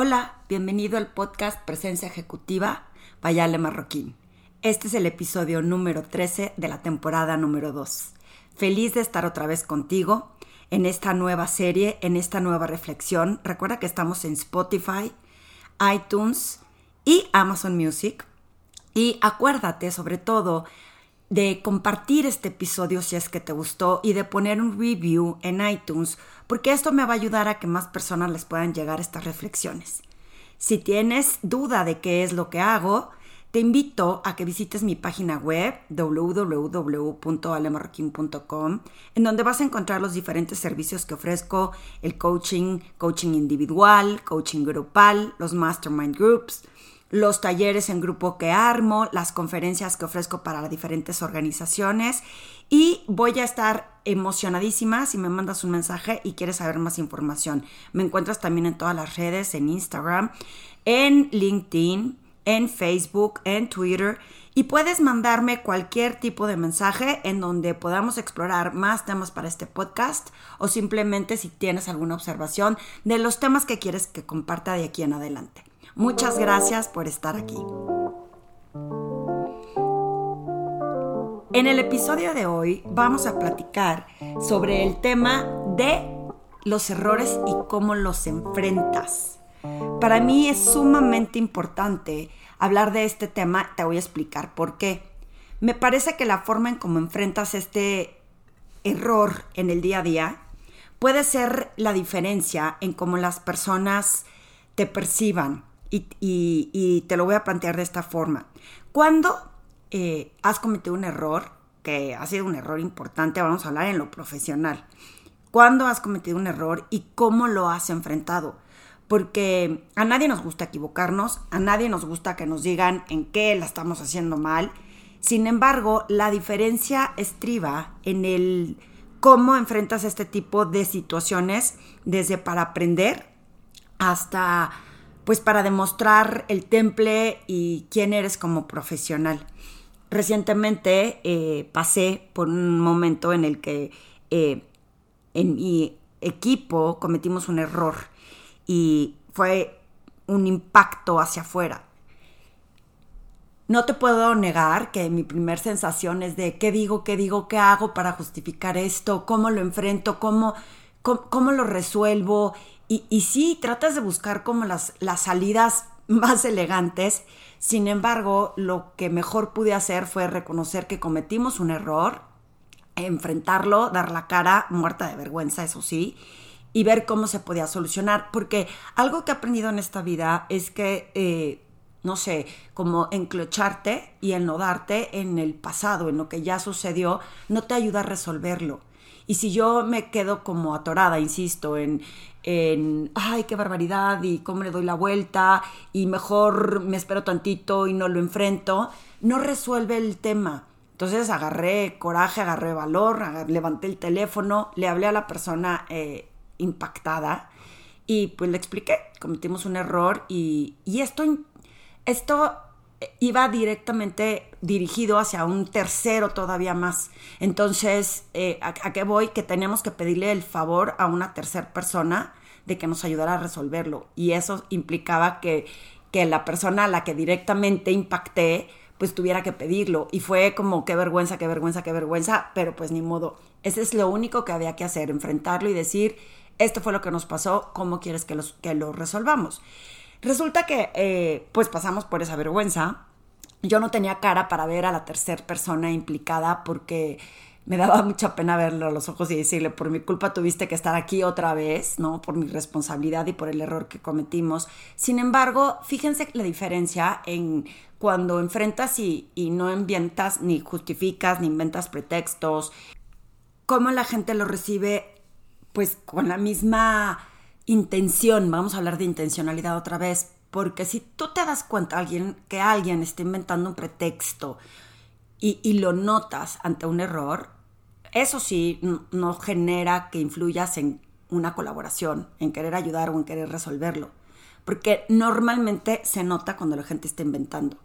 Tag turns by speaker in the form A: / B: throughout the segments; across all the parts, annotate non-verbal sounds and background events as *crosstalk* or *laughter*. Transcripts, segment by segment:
A: Hola, bienvenido al podcast Presencia Ejecutiva Vayale Marroquín. Este es el episodio número 13 de la temporada número 2. Feliz de estar otra vez contigo en esta nueva serie, en esta nueva reflexión. Recuerda que estamos en Spotify, iTunes y Amazon Music. Y acuérdate sobre todo de compartir este episodio si es que te gustó y de poner un review en iTunes, porque esto me va a ayudar a que más personas les puedan llegar estas reflexiones. Si tienes duda de qué es lo que hago, te invito a que visites mi página web www.alemarroquín.com, en donde vas a encontrar los diferentes servicios que ofrezco, el coaching, coaching individual, coaching grupal, los mastermind groups, los talleres en grupo que armo, las conferencias que ofrezco para las diferentes organizaciones y voy a estar emocionadísima si me mandas un mensaje y quieres saber más información. Me encuentras también en todas las redes, en Instagram, en LinkedIn, en Facebook, en Twitter y puedes mandarme cualquier tipo de mensaje en donde podamos explorar más temas para este podcast o simplemente si tienes alguna observación de los temas que quieres que comparta de aquí en adelante. Muchas gracias por estar aquí. En el episodio de hoy vamos a platicar sobre el tema de los errores y cómo los enfrentas. Para mí es sumamente importante hablar de este tema, te voy a explicar por qué. Me parece que la forma en cómo enfrentas este error en el día a día puede ser la diferencia en cómo las personas te perciban, y, te lo voy a plantear de esta forma. Cuando eh, has cometido un error, que ha sido un error importante, vamos a hablar en lo profesional. ¿Cuándo has cometido un error y cómo lo has enfrentado? Porque a nadie nos gusta equivocarnos, a nadie nos gusta que nos digan en qué la estamos haciendo mal. Sin embargo, la diferencia estriba en el cómo enfrentas este tipo de situaciones, desde para aprender hasta pues para demostrar el temple y quién eres como profesional. Recientemente eh, pasé por un momento en el que eh, en mi equipo cometimos un error y fue un impacto hacia afuera. No te puedo negar que mi primer sensación es de qué digo, qué digo, qué hago para justificar esto, cómo lo enfrento, cómo, cómo lo resuelvo y, y sí, tratas de buscar como las, las salidas *laughs* más elegantes. Sin embargo, lo que mejor pude hacer fue reconocer que cometimos un error, enfrentarlo, dar la cara muerta de vergüenza, eso sí, y ver cómo se podía solucionar. Porque algo que he aprendido en esta vida es que, eh, no sé, como enclocharte y enlodarte en el pasado, en lo que ya sucedió, no te ayuda a resolverlo. Y si yo me quedo como atorada, insisto, en, en, ay, qué barbaridad y cómo le doy la vuelta y mejor me espero tantito y no lo enfrento, no resuelve el tema. Entonces agarré coraje, agarré valor, levanté el teléfono, le hablé a la persona eh, impactada y pues le expliqué, cometimos un error y, y esto, esto iba directamente dirigido hacia un tercero todavía más. Entonces, eh, ¿a, qué voy? Que teníamos que pedirle el favor a una tercera persona de que nos ayudara a resolverlo. Y eso implicaba que, que la persona a la que directamente impacté, pues tuviera que pedirlo. Y fue como, qué vergüenza, qué vergüenza, qué vergüenza, pero pues ni modo. Ese es lo único que había que hacer, enfrentarlo y decir, esto fue lo que nos pasó, ¿cómo quieres que, los, que lo resolvamos? Resulta que eh, pues pasamos por esa vergüenza. Yo no tenía cara para ver a la tercera persona implicada porque me daba *laughs* mucha pena verlo a los ojos y decirle, por mi culpa tuviste que estar aquí otra vez, ¿no? Por mi responsabilidad y por el error que cometimos. Sin embargo, fíjense la diferencia en cuando enfrentas y, y no inventas, ni justificas, ni inventas pretextos, cómo la gente lo recibe, pues con la misma intención, vamos a hablar de intencionalidad otra vez, porque si tú te das cuenta alguien, que alguien está inventando un pretexto y, lo notas ante un error, eso sí no genera que influyas en una colaboración, en querer ayudar o en querer resolverlo, porque normalmente se nota cuando la gente está inventando.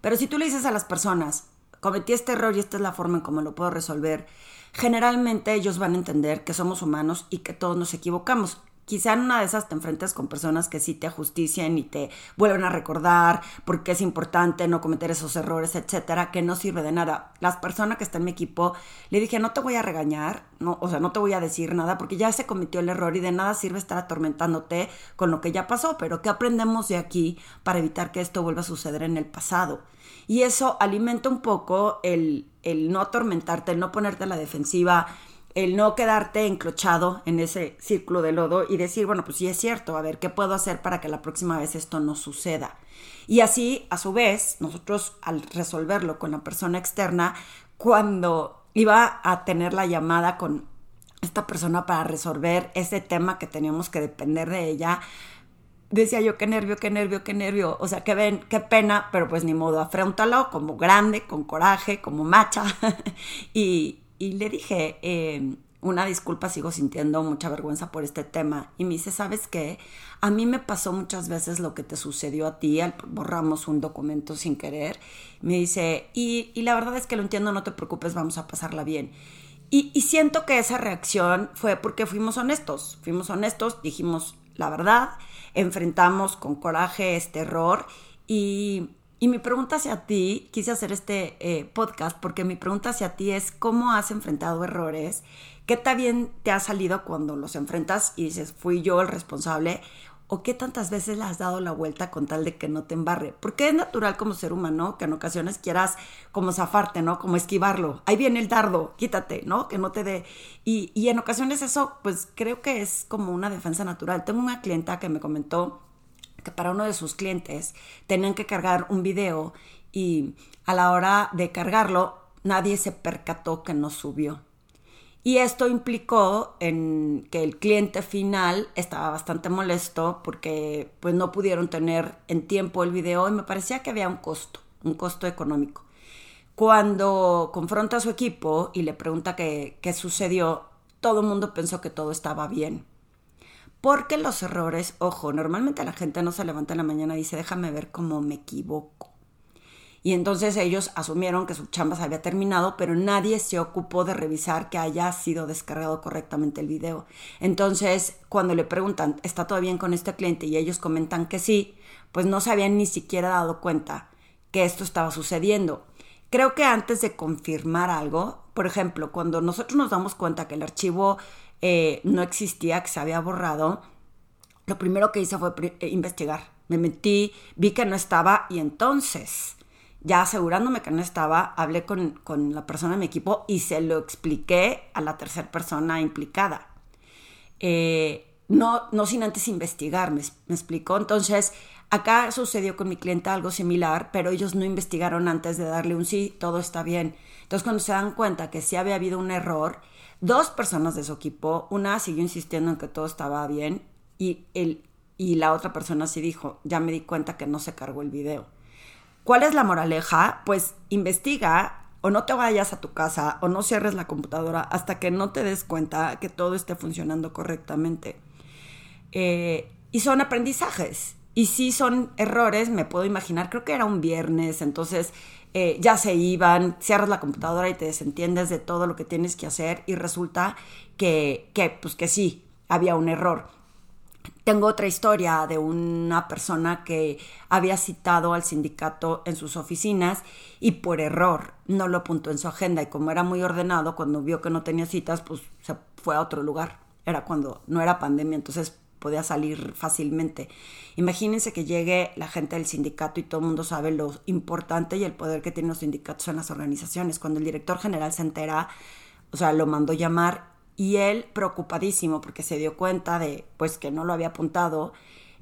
A: Pero si tú le dices a las personas, cometí este error y esta es la forma en cómo lo puedo resolver, generalmente ellos van a entender que somos humanos y que todos nos equivocamos quizá en una de esas te enfrentas con personas que sí te ajustician y te vuelven a recordar por qué es importante no cometer esos errores, etcétera, que no sirve de nada. Las personas que están en mi equipo le dije, no te voy a regañar, no, o sea, no te voy a decir nada porque ya se cometió el error y de nada sirve estar atormentándote con lo que ya pasó, pero ¿qué aprendemos de aquí para evitar que esto vuelva a suceder en el pasado? Y eso alimenta un poco el, el no atormentarte, el no ponerte a la defensiva, el no quedarte enclochado en ese círculo de lodo y decir, bueno, pues sí es cierto, a ver, ¿qué puedo hacer para que la próxima vez esto no suceda? Y así, a su vez, nosotros al resolverlo con la persona externa, cuando iba a tener la llamada con esta persona para resolver ese tema que teníamos que depender de ella, decía yo, qué nervio, qué nervio, qué nervio, o sea, qué, ven, qué pena, pero pues ni modo, afréntalo como grande, con coraje, como macha, *laughs* y, y le dije, eh, una disculpa, sigo sintiendo mucha vergüenza por este tema. Y me dice, ¿sabes qué? A mí me pasó muchas veces lo que te sucedió a ti, borramos un documento sin querer. Me dice, y, y la verdad es que lo entiendo, no te preocupes, vamos a pasarla bien. Y, y siento que esa reacción fue porque fuimos honestos, fuimos honestos, dijimos la verdad, enfrentamos con coraje este error y y mi pregunta hacia ti, quise hacer este eh, podcast porque mi pregunta hacia ti es cómo has enfrentado errores, qué tan bien te ha salido cuando los enfrentas y dices, fui yo el responsable, o qué tantas veces le has dado la vuelta con tal de que no te embarre. Porque es natural como ser humano que en ocasiones quieras como zafarte, ¿no? Como esquivarlo. Ahí viene el dardo, quítate, ¿no? Que no te dé. Y, y en ocasiones eso, pues creo que es como una defensa natural. Tengo una clienta que me comentó que para uno de sus clientes tenían que cargar un video y a la hora de cargarlo nadie se percató que no subió. Y esto implicó en que el cliente final estaba bastante molesto porque pues no pudieron tener en tiempo el video y me parecía que había un costo, un costo económico. Cuando confronta a su equipo y le pregunta qué, qué sucedió, todo el mundo pensó que todo estaba bien. Porque los errores, ojo, normalmente la gente no se levanta en la mañana y dice, déjame ver cómo me equivoco. Y entonces ellos asumieron que su chamba se había terminado, pero nadie se ocupó de revisar que haya sido descargado correctamente el video. Entonces, cuando le preguntan, ¿está todo bien con este cliente? Y ellos comentan que sí, pues no se habían ni siquiera dado cuenta que esto estaba sucediendo. Creo que antes de confirmar algo, por ejemplo, cuando nosotros nos damos cuenta que el archivo eh, no existía, que se había borrado, lo primero que hice fue eh, investigar. Me metí, vi que no estaba y entonces, ya asegurándome que no estaba, hablé con, la persona de mi equipo y se lo expliqué a la tercera persona implicada. Eh, no, no sin antes investigar, me explicó. Entonces, acá sucedió con mi cliente algo similar, pero ellos no investigaron antes de darle un sí, todo está bien. Entonces, cuando se dan cuenta que sí había habido un error, dos personas de su equipo, una siguió insistiendo en que todo estaba bien y, el, y la otra persona sí dijo, ya me di cuenta que no se cargó el video. ¿Cuál es la moraleja? Pues investiga o no te vayas a tu casa o no cierres la computadora hasta que no te des cuenta que todo esté funcionando correctamente. Eh, y son aprendizajes. Y si son errores, me puedo imaginar, creo que era un viernes, entonces eh, ya se iban, cierras la computadora y te desentiendes de todo lo que tienes que hacer y resulta que, que, pues que sí, había un error. Tengo otra historia de una persona que había citado al sindicato en sus oficinas y por error no lo apuntó en su agenda y como era muy ordenado, cuando vio que no tenía citas, pues se fue a otro lugar. Era cuando no era pandemia, entonces podía salir fácilmente. Imagínense que llegue la gente del sindicato y todo el mundo sabe lo importante y el poder que tienen los sindicatos en las organizaciones. Cuando el director general se entera, o sea, lo mandó llamar y él preocupadísimo porque se dio cuenta de pues que no lo había apuntado,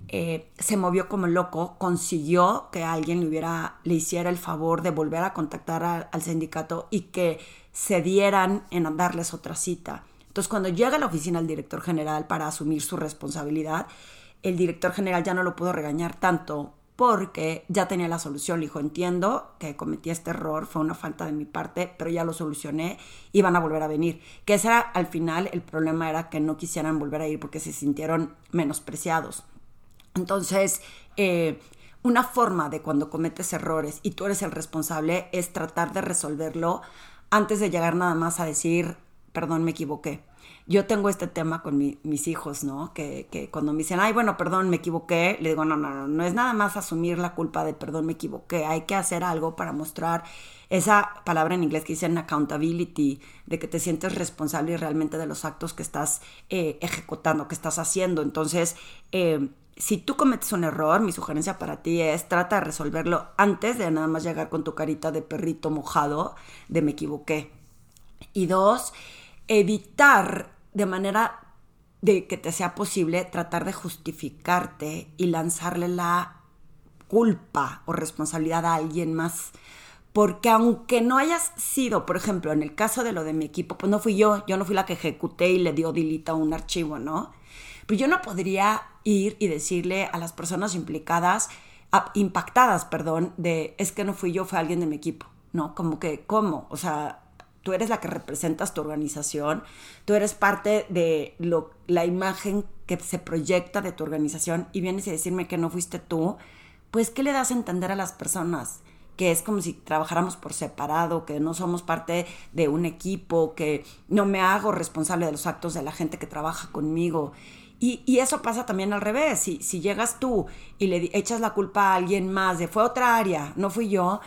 A: eh, se movió como loco, consiguió que alguien le, hubiera, le hiciera el favor de volver a contactar al sindicato y que se dieran en darles otra cita. Entonces, cuando llega a la oficina el director general para asumir su responsabilidad, el director general ya no lo pudo regañar tanto porque ya tenía la solución. Le dijo, entiendo que cometí este error, fue una falta de mi parte, pero ya lo solucioné y van a volver a venir. Que ese al final el problema era que no quisieran volver a ir porque se sintieron menospreciados. Entonces, eh, una forma de cuando cometes errores y tú eres el responsable es tratar de resolverlo antes de llegar nada más a decir perdón, me equivoqué. Yo tengo este tema con mis hijos, ¿no? Que, cuando me dicen, ay, bueno, perdón, me equivoqué, le digo, no, no, no, no es nada más asumir la culpa de perdón, me equivoqué. Hay que hacer algo para mostrar esa palabra en inglés que dicen accountability, de que te sientes responsable realmente de los actos que estás eh, ejecutando, que estás haciendo. Entonces, eh, si tú cometes un error, mi sugerencia para ti es trata de resolverlo antes de nada más llegar con tu carita de perrito mojado de me equivoqué. Y dos, evitar de manera de que te sea posible tratar de justificarte y lanzarle la culpa o responsabilidad a alguien más. Porque aunque no hayas sido, por ejemplo, en el caso de lo de mi equipo, pues no fui yo, yo no fui la que ejecuté y le dio dilita a un archivo, ¿no? Pero yo no podría ir y decirle a las personas implicadas, impactadas, perdón, de es que no fui yo, fue alguien de mi equipo, ¿no? Como que, ¿cómo? O sea, tú eres la que representas tu organización, tú eres parte de lo, la imagen que se proyecta de tu organización y vienes a decirme que no fuiste tú, pues ¿qué le das a entender a las personas? que es como si trabajáramos por separado, que no somos parte de un equipo, que no me hago responsable de los actos de la gente que trabaja conmigo. Y, eso pasa también al revés. Si, si llegas tú y le echas la culpa a alguien más de fue otra área, no fui yo,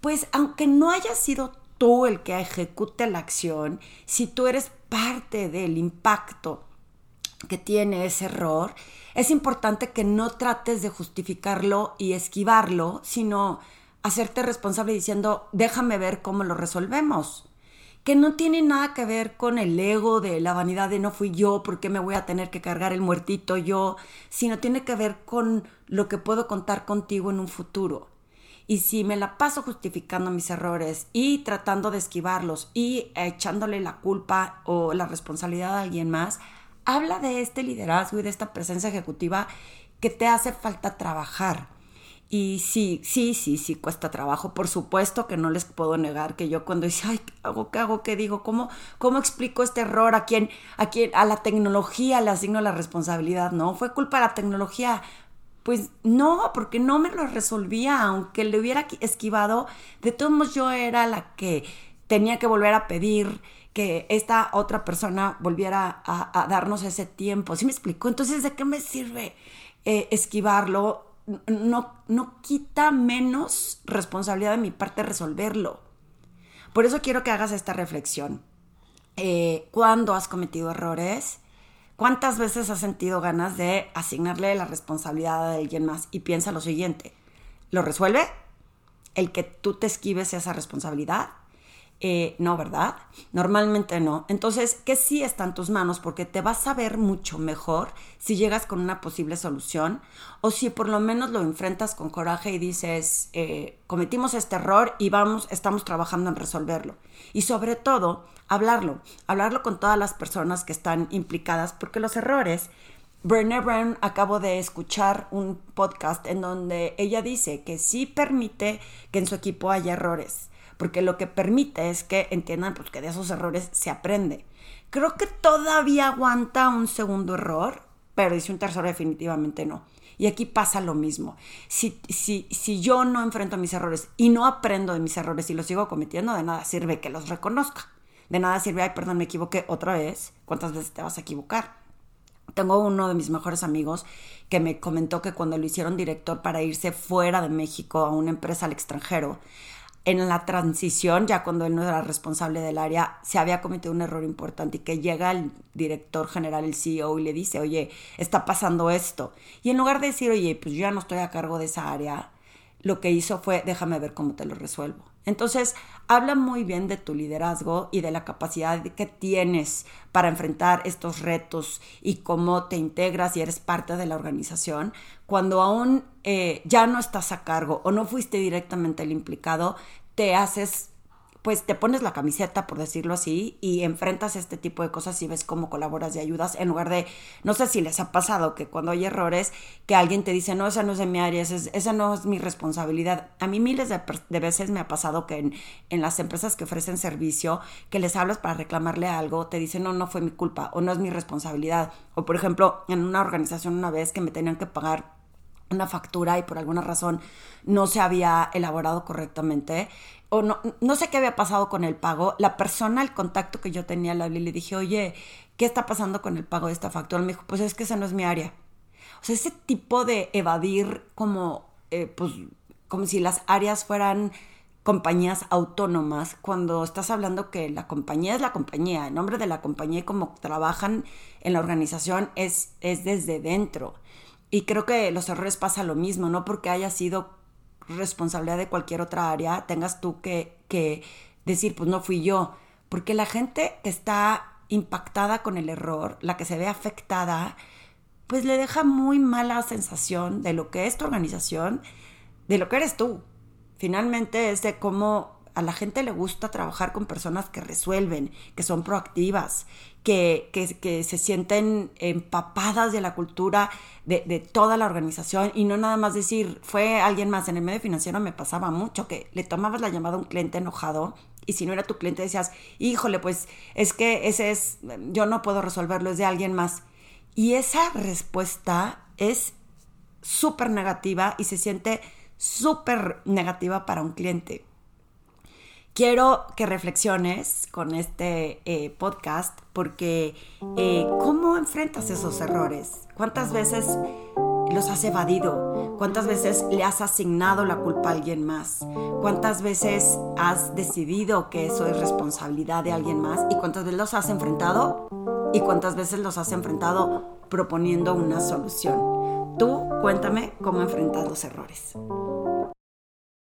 A: pues aunque no haya sido tú el que ejecute la acción, si tú eres parte del impacto que tiene ese error, es importante que no trates de justificarlo y esquivarlo, sino hacerte responsable diciendo, déjame ver cómo lo resolvemos que no tiene nada que ver con el ego de la vanidad de no fui yo, porque me voy a tener que cargar el muertito yo, sino tiene que ver con lo que puedo contar contigo en un futuro. Y si me la paso justificando mis errores y tratando de esquivarlos y echándole la culpa o la responsabilidad a alguien más, habla de este liderazgo y de esta presencia ejecutiva que te hace falta trabajar y sí, sí, sí, sí, cuesta trabajo. Por supuesto que no les puedo negar que yo cuando dice, ay, ¿qué hago? ¿Qué hago? ¿Qué digo? ¿Cómo, cómo explico este error? ¿A quién, a quién, a la tecnología le asigno la responsabilidad? No, fue culpa de la tecnología. Pues no, porque no me lo resolvía, aunque le hubiera esquivado, de todos modos yo era la que tenía que volver a pedir que esta otra persona volviera a, darnos ese tiempo. ¿Sí me explico? Entonces, ¿de qué me sirve eh, esquivarlo? no, no quita menos responsabilidad de mi parte resolverlo. Por eso quiero que hagas esta reflexión. Eh, ¿Cuándo has cometido errores? ¿Cuántas veces has sentido ganas de asignarle la responsabilidad a alguien más? Y piensa lo siguiente, ¿lo resuelve? ¿El que tú te esquives esa responsabilidad? Eh, no, ¿verdad? Normalmente no. Entonces, que sí está en tus manos porque te vas a ver mucho mejor si llegas con una posible solución o si por lo menos lo enfrentas con coraje y dices, eh, cometimos este error y vamos, estamos trabajando en resolverlo. Y sobre todo, hablarlo, hablarlo con todas las personas que están implicadas porque los errores Brené Brown acabo de escuchar un podcast en donde ella dice que sí permite que en su equipo haya errores, porque lo que permite es que entiendan pues, que de esos errores se aprende. Creo que todavía aguanta un segundo error, pero dice un tercero definitivamente no. Y aquí pasa lo mismo. Si, si, si yo no enfrento mis errores y no aprendo de mis errores y los sigo cometiendo, de nada sirve que los reconozca. De nada sirve, ay, perdón, me equivoqué otra vez. ¿Cuántas veces te vas a equivocar? Tengo uno de mis mejores amigos que me comentó que cuando lo hicieron director para irse fuera de México a una empresa al extranjero, en la transición, ya cuando él no era responsable del área, se había cometido un error importante y que llega el director general, el CEO, y le dice, oye, está pasando esto. Y en lugar de decir, oye, pues yo ya no estoy a cargo de esa área, lo que hizo fue, déjame ver cómo te lo resuelvo. Entonces, habla muy bien de tu liderazgo y de la capacidad que tienes para enfrentar estos retos y cómo te integras y eres parte de la organización. Cuando aún eh, ya no estás a cargo o no fuiste directamente el implicado, te haces pues te pones la camiseta, por decirlo así, y enfrentas este tipo de cosas y ves cómo colaboras y ayudas, en lugar de, no sé si les ha pasado que cuando hay errores, que alguien te dice, no, esa no es de mi área, esa, no es mi responsabilidad. A mí miles de, veces me ha pasado que en, en, las empresas que ofrecen servicio, que les hablas para reclamarle algo, te dicen, no, no fue mi culpa o no es mi responsabilidad. O por ejemplo, en una organización una vez que me tenían que pagar una factura y por alguna razón no se había elaborado correctamente o no, no sé qué había pasado con el pago, la persona, el contacto que yo tenía, le le dije, oye, ¿qué está pasando con el pago de esta factura? Me dijo, pues es que esa no es mi área. O sea, ese tipo de evadir como, eh, pues, como si las áreas fueran compañías autónomas, cuando estás hablando que la compañía es la compañía, el nombre de la compañía y cómo trabajan en la organización es, es desde dentro. Y creo que los errores pasa lo mismo, no porque haya sido responsabilidad de cualquier otra área, tengas tú que, que decir, pues no fui yo, porque la gente que está impactada con el error, la que se ve afectada, pues le deja muy mala sensación de lo que es tu organización, de lo que eres tú. Finalmente es de cómo a la gente le gusta trabajar con personas que resuelven, que son proactivas, que, que, se sienten empapadas de la cultura de, de, toda la organización y no nada más decir, fue alguien más. En el medio financiero me pasaba mucho que le tomabas la llamada a un cliente enojado y si no era tu cliente decías, híjole, pues es que ese es, yo no puedo resolverlo, es de alguien más. Y esa respuesta es súper negativa y se siente súper negativa para un cliente. Quiero que reflexiones con este eh, podcast porque eh, ¿cómo enfrentas esos errores? ¿Cuántas veces los has evadido? ¿Cuántas veces le has asignado la culpa a alguien más? ¿Cuántas veces has decidido que eso es responsabilidad de alguien más? ¿Y cuántas veces los has enfrentado? ¿Y cuántas veces los has enfrentado proponiendo una solución? Tú cuéntame cómo enfrentas los errores.